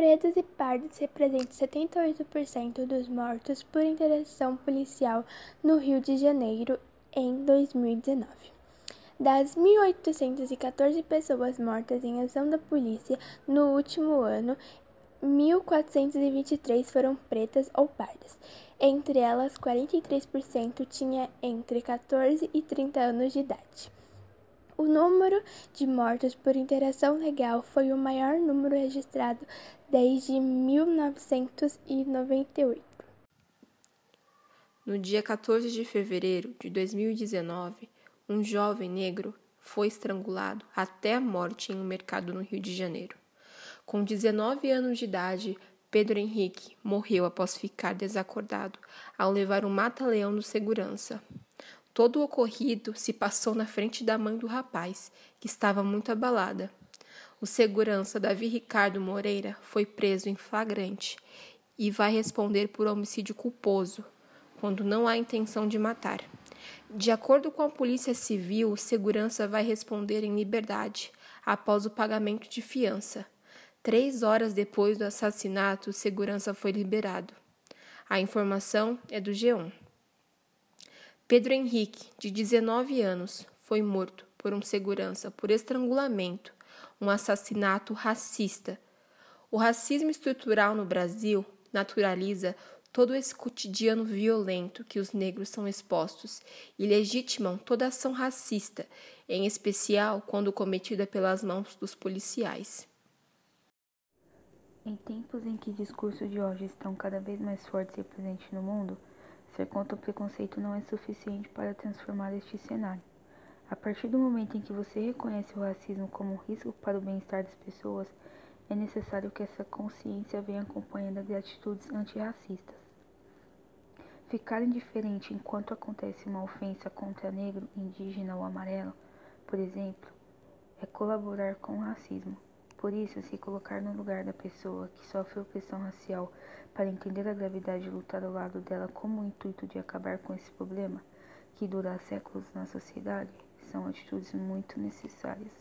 Pretos e pardos representam 78% dos mortos por interação policial no Rio de Janeiro em 2019. Das 1.814 pessoas mortas em ação da polícia no último ano, 1.423 foram pretas ou pardas. Entre elas, 43% tinha entre 14 e 30 anos de idade. O número de mortos por interação legal foi o maior número registrado desde 1998. No dia 14 de fevereiro de 2019, um jovem negro foi estrangulado até a morte em um mercado no Rio de Janeiro. Com 19 anos de idade, Pedro Henrique morreu após ficar desacordado ao levar um mata-leão do segurança. Todo o ocorrido se passou na frente da mãe do rapaz, que estava muito abalada. O segurança Davi Ricardo Moreira foi preso em flagrante e vai responder por homicídio culposo, quando não há intenção de matar. De acordo com a Polícia Civil, o segurança vai responder em liberdade após o pagamento de fiança. Três horas depois do assassinato, o segurança foi liberado. A informação é do G1. Pedro Henrique, de 19 anos, foi morto por um segurança por estrangulamento, um assassinato racista. O racismo estrutural no Brasil naturaliza todo esse cotidiano violento que os negros são expostos e legitimam toda ação racista, em especial quando cometida pelas mãos dos policiais. Em tempos em que discursos de ódio estão cada vez mais fortes e presentes no mundo, Ser contra o preconceito não é suficiente para transformar este cenário. A partir do momento em que você reconhece o racismo como um risco para o bem-estar das pessoas, é necessário que essa consciência venha acompanhada de atitudes antirracistas. Ficar indiferente enquanto acontece uma ofensa contra negro, indígena ou amarelo, por exemplo, é colaborar com o racismo. Por isso, se colocar no lugar da pessoa que sofre opressão racial para entender a gravidade e lutar ao lado dela como o intuito de acabar com esse problema que dura séculos na sociedade, são atitudes muito necessárias.